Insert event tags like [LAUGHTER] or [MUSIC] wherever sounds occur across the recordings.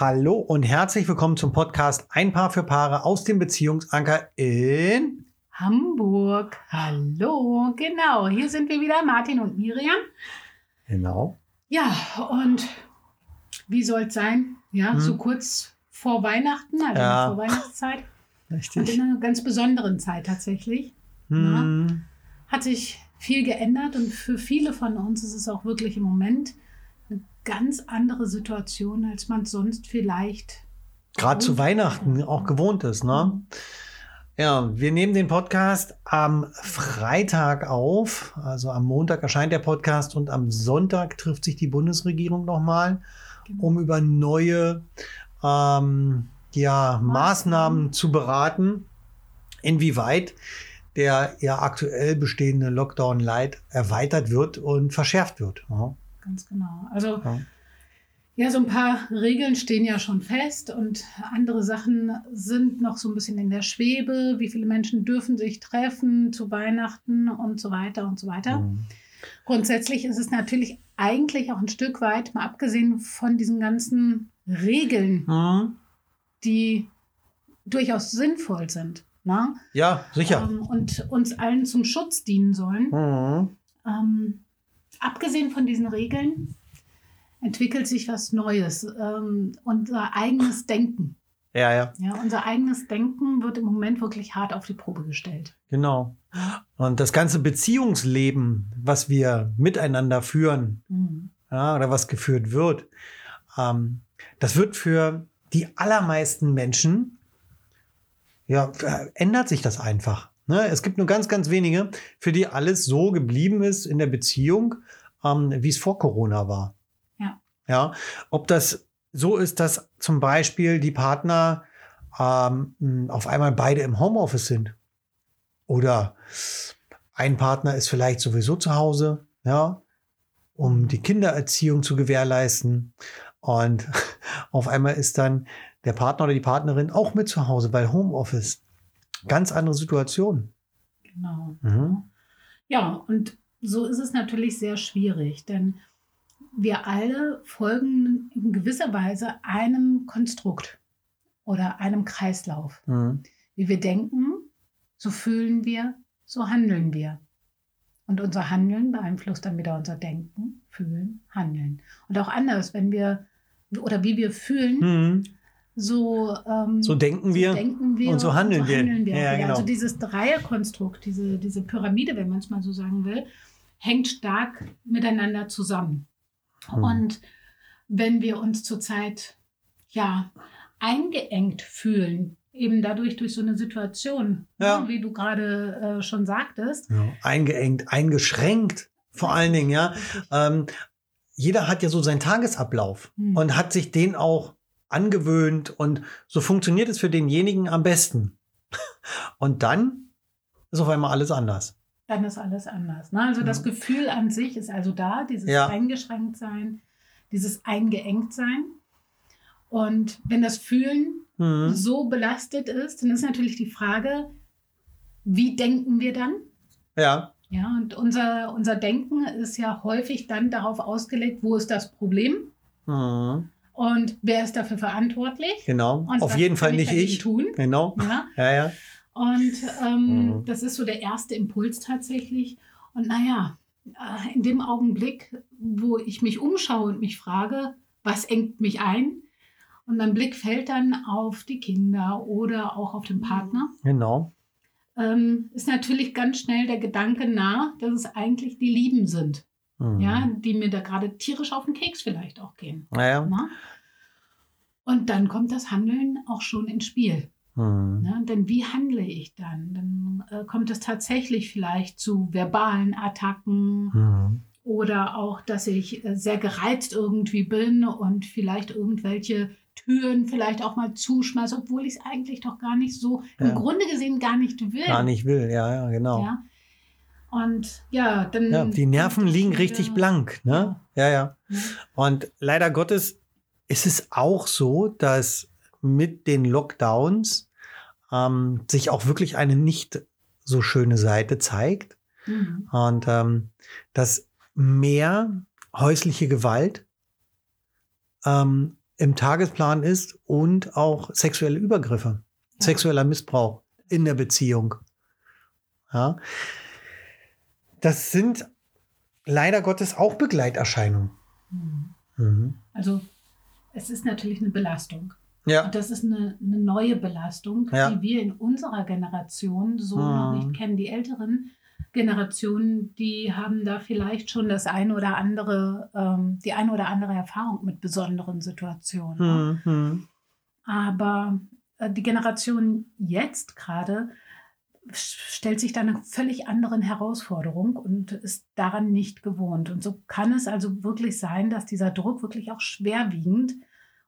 Hallo und herzlich willkommen zum Podcast Ein Paar für Paare aus dem Beziehungsanker in Hamburg. Hallo, genau. Hier sind wir wieder, Martin und Miriam. Genau. Ja, und wie soll es sein? Ja, Hm. so kurz vor Weihnachten, also Ja. vor Weihnachtszeit. Und Richtig. in einer ganz besonderen Zeit tatsächlich. Hm. Hat sich viel geändert und für viele von uns ist es auch wirklich im Moment ganz andere Situation, als man es sonst vielleicht. Gerade zu Weihnachten auch gewohnt ist, ne? Ja, wir nehmen den Podcast am Freitag auf. Also am Montag erscheint der Podcast und am Sonntag trifft sich die Bundesregierung nochmal, Genau. um über neue ähm, ja, Maßnahmen zu beraten, inwieweit der ja aktuell bestehende Lockdown Light erweitert wird und verschärft wird. Ja. Ganz genau. Also Ja. ja, so ein paar Regeln stehen ja schon fest und andere Sachen sind noch so ein bisschen in der Schwebe. Wie viele Menschen dürfen sich treffen zu Weihnachten und so weiter und so weiter. Mhm. Grundsätzlich ist es natürlich eigentlich auch ein Stück weit, mal abgesehen von diesen ganzen Regeln, Mhm. die durchaus sinnvoll sind ne? Ja, sicher. ähm, und uns allen zum Schutz dienen sollen. Mhm. Ähm, abgesehen von diesen Regeln entwickelt sich was Neues, ähm, unser eigenes Denken. Ja, ja. Ja, unser eigenes Denken wird im Moment wirklich hart auf die Probe gestellt. Genau. Und das ganze Beziehungsleben, was wir miteinander führen, Mhm. ja, oder was geführt wird, ähm, das wird für die allermeisten Menschen, ja, äh, ändert sich das einfach. Ne? Es gibt nur ganz, ganz wenige, für die alles so geblieben ist in der Beziehung, ähm, wie es vor Corona war. Ja. Ja, ob das so ist, dass zum Beispiel die Partner ähm, auf einmal beide im Homeoffice sind. Oder ein Partner ist vielleicht sowieso zu Hause, ja, um die Kindererziehung zu gewährleisten. Und [LAUGHS] auf einmal ist dann der Partner oder die Partnerin auch mit zu Hause, weil Homeoffice. Ganz andere Situation. Genau. Mhm. Ja, und so ist es natürlich sehr schwierig, denn wir alle folgen in gewisser Weise einem Konstrukt oder einem Kreislauf. Mhm. Wie wir denken, so fühlen wir, so handeln wir. Und unser Handeln beeinflusst dann wieder unser Denken, Fühlen, Handeln. Und auch anders, wenn wir oder wie wir fühlen, Mhm. So, ähm, So denken wir denken wir und so handeln wir. handeln wir. Ja, auch wieder. genau. Also dieses Dreierkonstrukt, diese, diese Pyramide, wenn man es mal so sagen will, hängt stark miteinander zusammen. Hm. Und wenn wir uns zurzeit ja eingeengt fühlen, eben dadurch durch so eine Situation, Ja. ne, wie du gerade äh, schon sagtest, ja, eingeengt, eingeschränkt, vor allen Dingen, ja. Ähm, jeder hat ja so seinen Tagesablauf Hm. und hat sich den auch angewöhnt und so funktioniert es für denjenigen am besten. Und dann ist auf einmal alles anders. dann ist alles anders. Ne? Also das. Gefühl an sich ist also da, dieses Ja. eingeschränkt sein, dieses eingeengt sein. Und wenn das Fühlen Mhm. so belastet ist, dann ist natürlich die Frage, wie denken wir dann? Ja, Ja, und unser, unser Denken ist ja häufig dann darauf ausgelegt, wo ist das Problem mhm. Und wer ist dafür verantwortlich. genau. Und auf jeden Fall nicht ich. Tun? Genau. Ja, Ja, ja. und ähm, Mhm. das ist so der erste Impuls tatsächlich. Und naja, äh, in dem Augenblick, wo ich mich umschaue und mich frage, was engt mich ein? Und mein Blick fällt dann auf die Kinder oder auch auf den Partner. Genau. Ähm, ist natürlich ganz schnell der Gedanke nah, dass es eigentlich die Lieben sind, Mhm. ja, die mir da gerade tierisch auf den Keks vielleicht auch gehen. Naja. Na? Und dann kommt das Handeln auch schon ins Spiel. Mhm. Ne? Denn wie handle ich dann? Dann äh, kommt es tatsächlich vielleicht zu verbalen Attacken Mhm. oder auch, dass ich äh, sehr gereizt irgendwie bin und vielleicht irgendwelche Türen vielleicht auch mal zuschmeiße, obwohl ich es eigentlich doch gar nicht so, Ja. im Grunde gesehen gar nicht will. Gar nicht will, ja, ja, genau. Ja? Und ja, dann. Ja, die Nerven liegen richtig blank, ne? Ja, ja. Ja. Und leider Gottes ist es auch so, dass mit den Lockdowns ähm, sich auch wirklich eine nicht so schöne Seite zeigt. Mhm. Und ähm, dass mehr häusliche Gewalt ähm, im Tagesplan ist und auch sexuelle Übergriffe, Ja. sexueller Missbrauch in der Beziehung. Ja. Das sind leider Gottes auch Begleiterscheinungen. Mhm. Mhm. Also es ist natürlich eine Belastung. Ja. Und das ist eine, eine neue Belastung, Ja. die wir in unserer Generation so Mhm. noch nicht kennen. Die älteren Generationen, die haben da vielleicht schon das eine oder andere, ähm, die eine oder andere Erfahrung mit besonderen Situationen. ne? Mhm. Aber äh, die Generation jetzt gerade stellt sich da einer völlig anderen Herausforderung und ist daran nicht gewohnt. Und so kann es also wirklich sein, dass dieser Druck wirklich auch schwerwiegend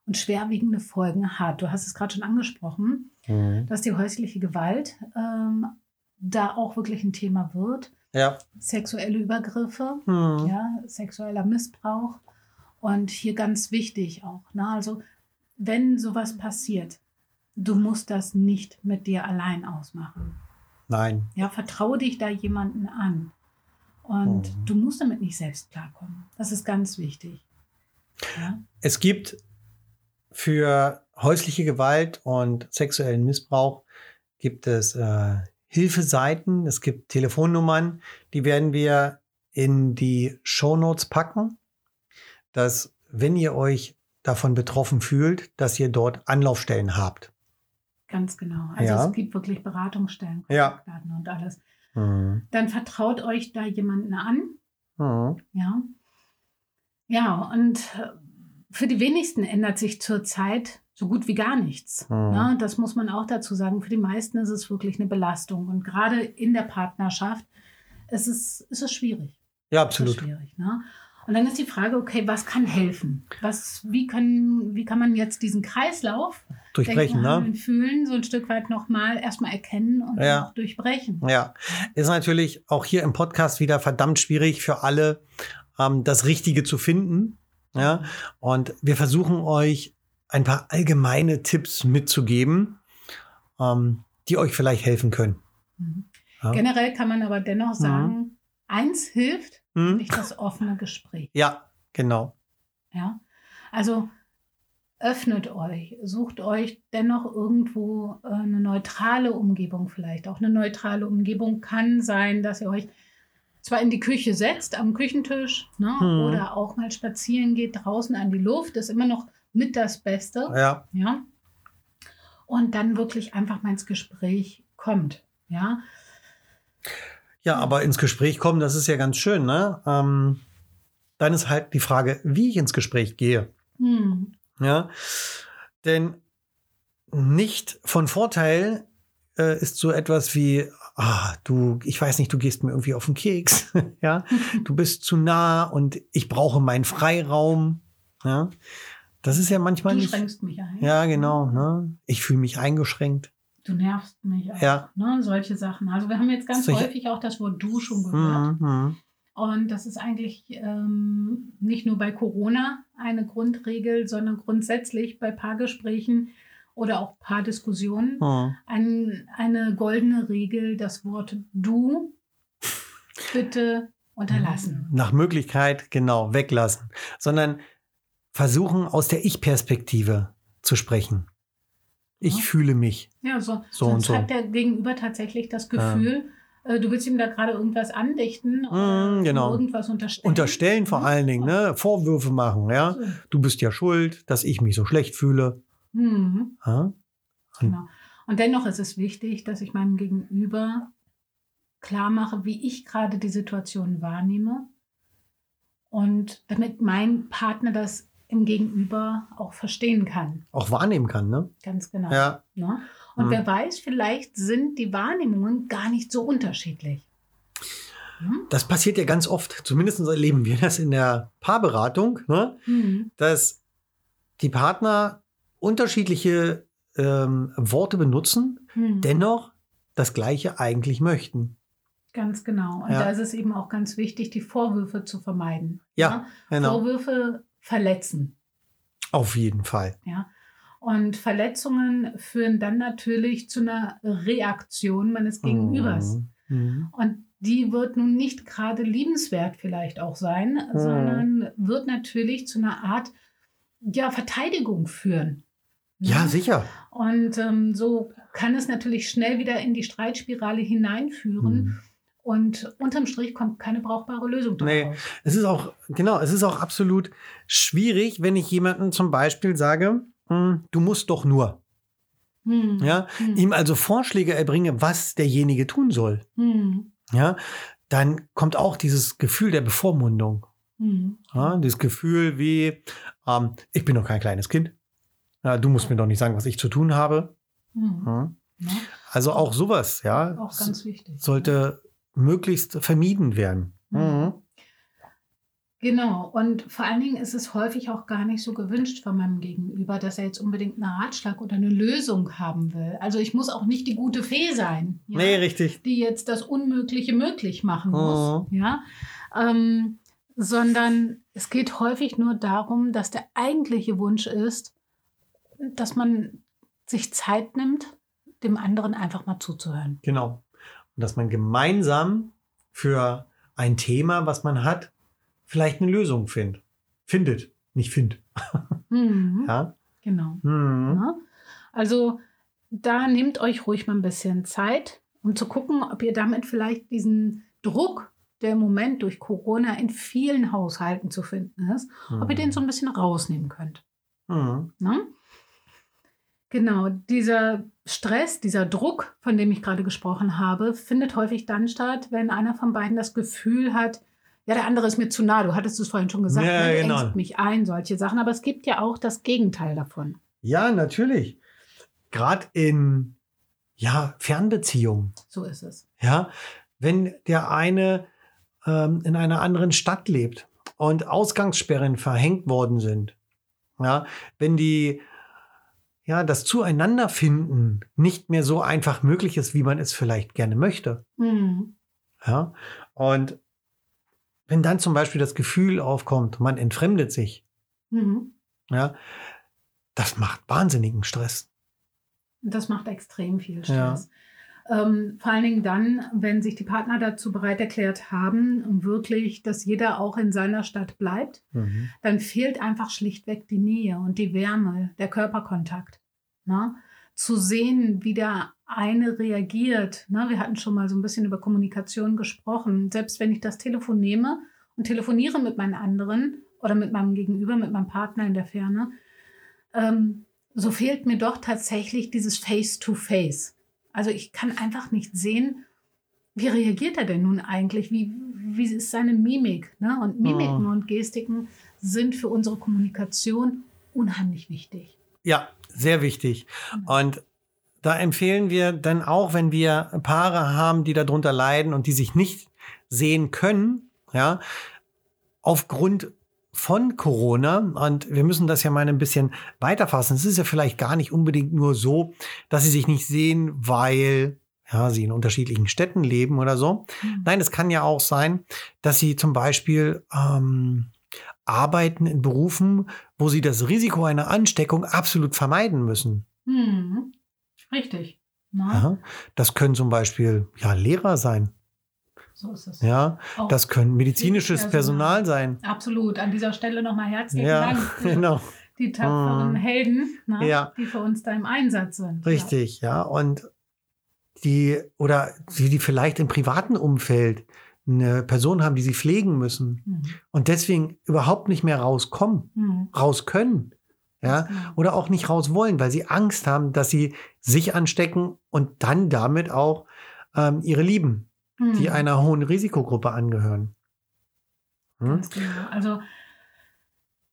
und schwerwiegende Folgen hat. Du hast es gerade schon angesprochen, Mhm. dass die häusliche Gewalt ähm, da auch wirklich ein Thema wird. Ja. Sexuelle Übergriffe, Mhm. ja, sexueller Missbrauch. Und hier ganz wichtig auch, ne? also wenn sowas passiert, du musst das nicht mit dir allein ausmachen. Nein. Ja, vertraue dich da jemanden an. Und Mhm. du musst damit nicht selbst klarkommen. Das ist ganz wichtig. Ja, Es gibt für häusliche Gewalt und sexuellen Missbrauch gibt es äh, Hilfeseiten, es gibt Telefonnummern, die werden wir in die Shownotes packen, dass wenn ihr euch davon betroffen fühlt, dass ihr dort Anlaufstellen habt. Ganz genau. Also Ja. es gibt wirklich Beratungsstellen, Ja. Kontaktdaten und alles. Mhm. Dann vertraut euch da jemanden an. Mhm. Ja. Ja, und äh, für die wenigsten ändert sich zurzeit so gut wie gar nichts. Mhm. Ne? Das muss man auch dazu sagen. Für die meisten ist es wirklich eine Belastung. Und gerade in der Partnerschaft ist es, ist es schwierig. Ja, absolut. schwierig. Ne? Und dann ist die Frage, okay, was kann helfen? Was, wie, können, wie kann man jetzt diesen Kreislauf Durchbrechen, Denken, ne? Fühlen so ein Stück weit nochmal erstmal erkennen und Ja. auch durchbrechen? Ja, ist natürlich auch hier im Podcast wieder verdammt schwierig für alle, ähm, das Richtige zu finden. Ja, und wir versuchen euch ein paar allgemeine Tipps mitzugeben, ähm, die euch vielleicht helfen können. Mhm. Ja. Generell kann man aber dennoch sagen, eins hilft, Hm? nicht das offene Gespräch. Ja, genau. Ja? Also öffnet euch, sucht euch dennoch irgendwo äh, eine neutrale Umgebung vielleicht. Auch eine neutrale Umgebung kann sein, dass ihr euch zwar in die Küche setzt, am Küchentisch, ne, Hm. oder auch mal spazieren geht draußen an die Luft, ist immer noch mit das Beste. Ja, Ja. Und dann wirklich einfach mal ins Gespräch kommt. Ja. ja, aber ins Gespräch kommen, das ist ja ganz schön, ne? Ähm, dann ist halt die Frage, wie ich ins Gespräch gehe. Hm. Ja, denn nicht von Vorteil äh, ist so etwas wie, ah, du, ich weiß nicht, du gehst mir irgendwie auf den Keks, [LAUGHS] ja, du bist zu nah und ich brauche meinen Freiraum, ja. Das ist ja manchmal Du nicht. schränkst mich ein. Ja, genau, ne? Ich fühle mich eingeschränkt. Du nervst mich auch. Ja. Ne, solche Sachen. Also wir haben jetzt ganz Solche- häufig auch das Wort du schon gehört. Mhm. Und das ist eigentlich ähm, nicht nur bei Corona eine Grundregel, sondern grundsätzlich bei Paargesprächen oder auch Paardiskussionen Mhm. ein, eine goldene Regel, das Wort du bitte unterlassen. Nach Möglichkeit, genau, weglassen. Sondern versuchen, aus der Ich-Perspektive zu sprechen. Ich Ja. fühle mich. Ja, so, So und sonst so. hat der Gegenüber tatsächlich das Ja. Gefühl, äh, du willst ihm da gerade irgendwas andichten oder Mm, genau. irgendwas unterstellen. Unterstellen vor Ja. allen Dingen, ne? Vorwürfe machen, ja. Du bist ja schuld, dass ich mich so schlecht fühle. Mhm. Ja? Genau. Und dennoch ist es wichtig, dass ich meinem Gegenüber klar mache, wie ich gerade die Situation wahrnehme und damit mein Partner das im Gegenüber auch verstehen kann. Auch wahrnehmen kann, ne? Ganz genau. Ja. Ne? Und Mhm. wer weiß, vielleicht sind die Wahrnehmungen gar nicht so unterschiedlich. Hm? Das passiert ja ganz oft. Zumindest erleben wir das in der Paarberatung, ne? Mhm. dass die Partner unterschiedliche ähm, Worte benutzen, Mhm. dennoch das Gleiche eigentlich möchten. Ganz genau. Und Ja. da ist es eben auch ganz wichtig, die Vorwürfe zu vermeiden. Ja, genau. Vorwürfe verletzen. Auf jeden Fall. Ja. Und Verletzungen führen dann natürlich zu einer Reaktion meines Gegenübers. Mhm. Und die wird nun nicht gerade liebenswert vielleicht auch sein, sondern wird natürlich zu einer Art ja, Verteidigung führen. ne? Ja, sicher. Und ähm, so kann es natürlich schnell wieder in die Streitspirale hineinführen. Mhm. Und unterm Strich kommt keine brauchbare Lösung daraus. Nee. Es ist auch, genau, es ist auch absolut schwierig, wenn ich jemandem zum Beispiel sage, du musst doch nur. Hm. Ja, Hm. ihm also Vorschläge erbringe, was derjenige tun soll. Hm. Ja, dann kommt auch dieses Gefühl der Bevormundung. Hm. Ja, dieses Gefühl wie, ähm, ich bin doch kein kleines Kind. Ja, du musst mir doch nicht sagen, was ich zu tun habe. Hm. Ja. Also auch sowas, ja, auch ganz wichtig. sollte möglichst vermieden werden. Mhm. Genau, und vor allen Dingen ist es häufig auch gar nicht so gewünscht von meinem Gegenüber, dass er jetzt unbedingt einen Ratschlag oder eine Lösung haben will. Also ich muss auch nicht die gute Fee sein, ja, Nee, richtig. die jetzt das Unmögliche möglich machen muss, ja, ähm, sondern es geht häufig nur darum, dass der eigentliche Wunsch ist, dass man sich Zeit nimmt, dem anderen einfach mal zuzuhören. Genau. Und dass man gemeinsam für ein Thema, was man hat, vielleicht eine Lösung findet. Findet, nicht findet. Mhm, [LAUGHS] Ja. Genau. Mhm. Ja? Also da nehmt euch ruhig mal ein bisschen Zeit, um zu gucken, ob ihr damit vielleicht diesen Druck, der im Moment durch Corona in vielen Haushalten zu finden ist, ob ihr den so ein bisschen rausnehmen könnt. Mhm. Ne? Genau, dieser Stress, dieser Druck, von dem ich gerade gesprochen habe, findet häufig dann statt, wenn einer von beiden das Gefühl hat, ja, der andere ist mir zu nah. Du hattest es vorhin schon gesagt, Ja, ne, genau. engst mich ein, solche Sachen. Aber es gibt ja auch das Gegenteil davon. Ja, natürlich. Gerade in ja, Fernbeziehungen. So ist es. Ja, wenn der eine ähm, in einer anderen Stadt lebt und Ausgangssperren verhängt worden sind, ja, wenn die ja das Zueinanderfinden nicht mehr so einfach möglich ist, wie man es vielleicht gerne möchte, Mhm. ja, und wenn dann zum Beispiel das Gefühl aufkommt, man entfremdet sich, Mhm. ja, das macht wahnsinnigen Stress. Das macht extrem viel Ja. Stress. Ähm, vor allen Dingen dann, wenn sich die Partner dazu bereit erklärt haben, wirklich, dass jeder auch in seiner Stadt bleibt, Mhm. dann fehlt einfach schlichtweg die Nähe und die Wärme, der Körperkontakt. Ne? Zu sehen, wie der eine reagiert. Ne? Wir hatten schon mal so ein bisschen über Kommunikation gesprochen. Selbst wenn ich das Telefon nehme und telefoniere mit meinen anderen oder mit meinem Gegenüber, mit meinem Partner in der Ferne, ähm, so fehlt mir doch tatsächlich dieses Face-to-Face. Also ich kann einfach nicht sehen, wie reagiert er denn nun eigentlich? Wie, wie ist seine Mimik? Ne? Und Mimiken Mhm. und Gestiken sind für unsere Kommunikation unheimlich wichtig. Ja, sehr wichtig. Und da empfehlen wir dann auch, wenn wir Paare haben, die darunter leiden und die sich nicht sehen können, ja, aufgrund von Corona, und wir müssen das ja mal ein bisschen weiterfassen. Es ist ja vielleicht gar nicht unbedingt nur so, dass sie sich nicht sehen, weil ja, sie in unterschiedlichen Städten leben oder so. Nein, es kann ja auch sein, dass sie zum Beispiel ähm, arbeiten in Berufen, wo sie das Risiko einer Ansteckung absolut vermeiden müssen. Hm. Richtig. Ja, das können zum Beispiel ja, Lehrer sein. So ist es. Ja, Auch das können medizinisches. Personal sein. Absolut. An dieser Stelle nochmal herzlichen Ja, Dank [LAUGHS] für genau. die tapferen Mhm. Helden, na, Ja. die für uns da im Einsatz sind. Richtig, ja. Und die, oder die, die vielleicht im privaten Umfeld eine Person haben, die sie pflegen müssen Ja. Mhm. und deswegen überhaupt nicht mehr rauskommen, Mhm. raus können. Ja, genau. oder auch nicht raus wollen, weil sie Angst haben, dass sie sich anstecken und dann damit auch ähm, ihre Lieben, die Mhm. einer hohen Risikogruppe angehören. Hm? Genau. Also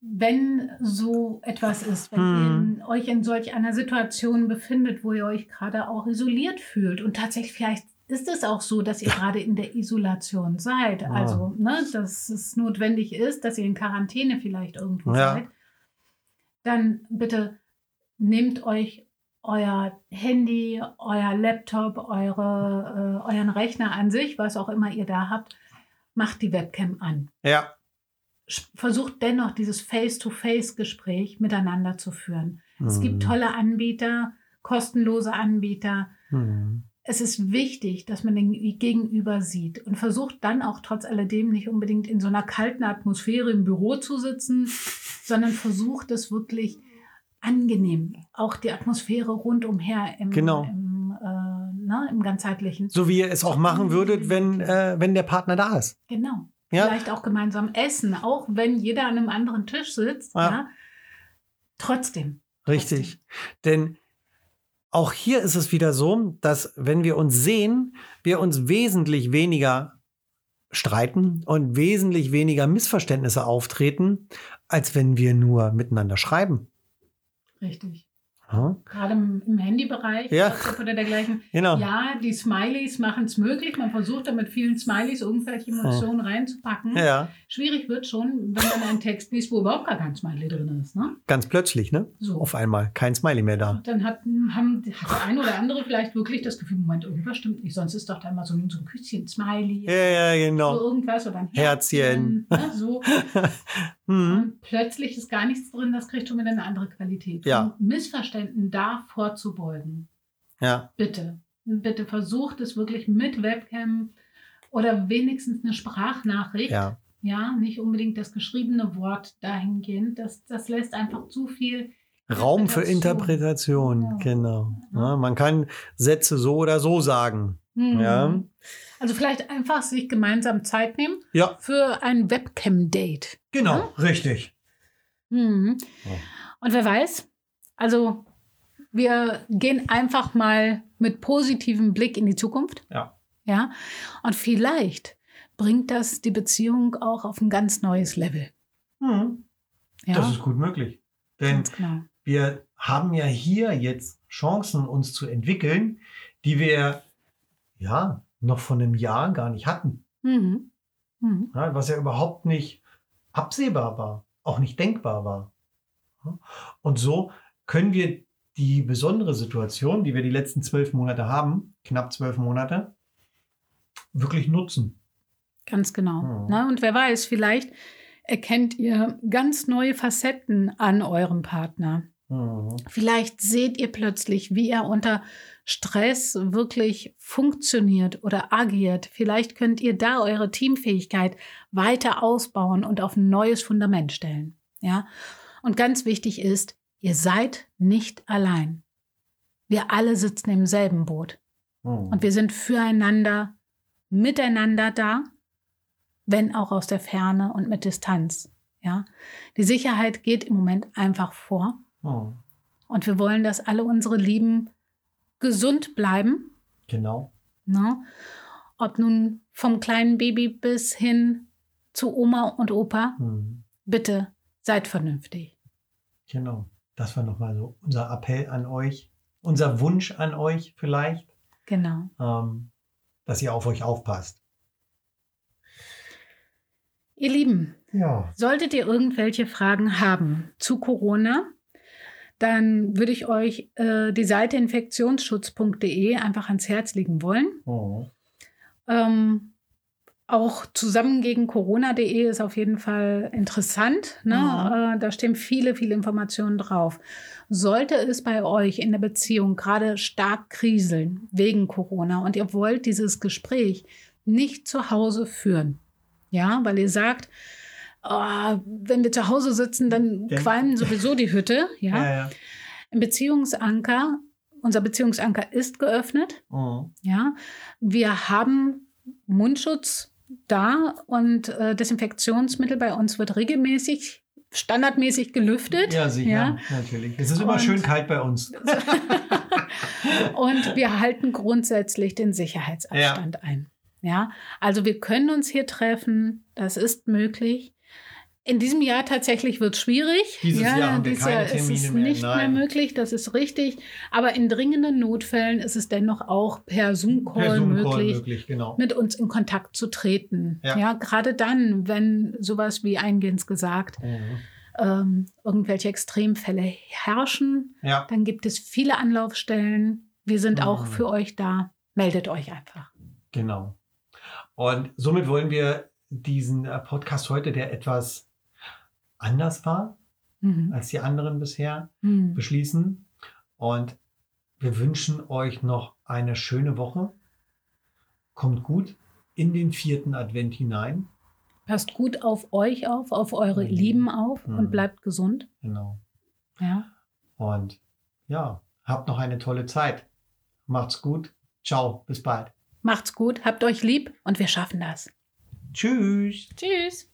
wenn so etwas ist, wenn Hm. ihr euch in solch einer Situation befindet, wo ihr euch gerade auch isoliert fühlt und tatsächlich vielleicht ist es auch so, dass ihr gerade in der Isolation seid, Ja. also ne, dass es notwendig ist, dass ihr in Quarantäne vielleicht irgendwo Ja. seid, dann bitte nehmt euch euer Handy, euer Laptop, eure, äh, euren Rechner an sich, was auch immer ihr da habt, macht die Webcam an Ja, versucht dennoch dieses Face-to-Face-Gespräch miteinander zu führen. Es gibt Mhm. tolle Anbieter, kostenlose Anbieter. Hm. es ist wichtig, dass man den Gegenüber sieht und versucht dann auch trotz alledem nicht unbedingt in so einer kalten Atmosphäre im Büro zu sitzen, sondern versucht es wirklich angenehm, auch die Atmosphäre rundumher im, Genau. im, äh, na, im ganzheitlichen. So wie ihr es auch machen würdet, wenn, äh, wenn der Partner da ist. Genau. Ja? Vielleicht auch gemeinsam essen, auch wenn jeder an einem anderen Tisch sitzt. Ja. Ja. Trotzdem. Richtig. Denn auch hier ist es wieder so, dass wenn wir uns sehen, wir uns wesentlich weniger streiten und wesentlich weniger Missverständnisse auftreten, als wenn wir nur miteinander schreiben. Richtig. Ja, Gerade im, im Handybereich Ja. WhatsApp oder dergleichen. genau. Ja, die Smileys machen es möglich. Man versucht da mit vielen Smileys irgendwelche Emotionen reinzupacken. Ja, Schwierig wird schon, wenn man einen Text liest, wo überhaupt gar kein Smiley drin ist. Ne? ganz plötzlich, ne? So. Auf einmal kein Smiley mehr da. Und dann hat, haben, hat der eine oder andere vielleicht wirklich das Gefühl, Moment, irgendwas stimmt nicht. Sonst ist doch da immer so ein, so ein Küsschen, Smiley, Ja, ja, so genau. irgendwas oder ein Herzchen. Herzchen. Ne? So. [LAUGHS] Hm. Plötzlich ist gar nichts drin, das kriegt schon wieder eine andere Qualität. Ja. Um Missverständen da vorzubeugen. Ja, Bitte. Bitte versucht es wirklich mit Webcam oder wenigstens eine Sprachnachricht. ja. Ja, nicht unbedingt das geschriebene Wort dahingehend. Das, das lässt einfach zu viel. Raum für Interpretation. Ja. genau. Ja. Man kann Sätze so oder so sagen. Hm. Ja. Also vielleicht einfach sich gemeinsam Zeit nehmen Ja, für ein Webcam-Date. genau, richtig. Mhm. Ja. Und wer weiß, also wir gehen einfach mal mit positivem Blick in die Zukunft. Ja. Ja. Und vielleicht bringt das die Beziehung auch auf ein ganz neues Level. Hm. Ja. Das ist gut möglich. Denn genau. wir haben ja hier jetzt Chancen, uns zu entwickeln, die wir ja noch vor einem Jahr gar nicht hatten. Mhm. Mhm. Ja, was ja überhaupt nicht absehbar war, auch nicht denkbar war. Ja, Und so können wir die besondere Situation, die wir die letzten zwölf Monate haben, knapp zwölf Monate, wirklich nutzen. Ganz genau. Mhm. Na, und wer weiß, vielleicht erkennt ihr ganz neue Facetten an eurem Partner. Mhm. Vielleicht seht ihr plötzlich, wie er unter Stress wirklich funktioniert oder agiert. Vielleicht könnt ihr da eure Teamfähigkeit weiter ausbauen und auf ein neues Fundament stellen. Ja? Und ganz wichtig ist, ihr seid nicht allein. Wir alle sitzen im selben Boot Mhm. und wir sind füreinander, miteinander da, wenn auch aus der Ferne und mit Distanz. Ja? Die Sicherheit geht im Moment einfach vor. Mhm. Und wir wollen, dass alle unsere Lieben gesund bleiben. Genau. Ne? Ob nun vom kleinen Baby bis hin zu Oma und Opa. Mhm. Bitte seid vernünftig. Genau. Das war nochmal so unser Appell an euch, unser Wunsch an euch vielleicht, Genau. ähm, dass ihr auf euch aufpasst. Ihr Lieben, Ja. solltet ihr irgendwelche Fragen haben zu Corona, dann würde ich euch äh, die Seite infektionsschutz.de einfach ans Herz legen wollen. Oh. Ähm, auch zusammen gegen Corona.de ist auf jeden Fall interessant. Ne? Mhm. Äh, da stehen viele, viele Informationen drauf. Sollte es bei euch in der Beziehung gerade stark kriseln wegen Corona und ihr wollt dieses Gespräch nicht zu Hause führen, ja, weil ihr sagt, oh, wenn wir zu Hause sitzen, dann Dann- qualmen sowieso die Hütte, [LAUGHS] ja. Ja, ja. Im Beziehungsanker, unser Beziehungsanker ist geöffnet. Mhm. Ja, wir haben Mundschutz da und äh, Desinfektionsmittel bei uns wird regelmäßig, standardmäßig gelüftet. Ja, sicher, Ja. natürlich. Es ist immer Und- schön kalt bei uns. [LAUGHS] Und wir halten grundsätzlich den Sicherheitsabstand ein. Ja, also wir können uns hier treffen, das ist möglich. In diesem Jahr tatsächlich wird es schwierig. Dieses ja, Jahr haben wir dieses keine Jahr ist Termine es mehr, nicht nein. mehr möglich, das ist richtig. Aber in dringenden Notfällen ist es dennoch auch per Zoom-Call Zoom-Call möglich. möglich, genau. mit uns in Kontakt zu treten. Ja. Ja, gerade dann, wenn sowas wie eingehend gesagt, Mhm. ähm, irgendwelche Extremfälle herrschen, Ja, dann gibt es viele Anlaufstellen. Wir sind auch Mhm. für euch da. Meldet euch einfach. genau. Und somit wollen wir diesen äh, Podcast heute, der etwas anders war Mhm. als die anderen bisher, Mhm. beschließen. Und wir wünschen euch noch eine schöne Woche. Kommt gut in den vierten Advent hinein. Passt gut auf euch auf, auf eure Mhm. Lieben auf Mhm. und bleibt gesund. Genau. Ja. Und ja, habt noch eine tolle Zeit. Macht's gut. Ciao, bis bald. Macht's gut, habt euch lieb und wir schaffen das. Tschüss. Tschüss.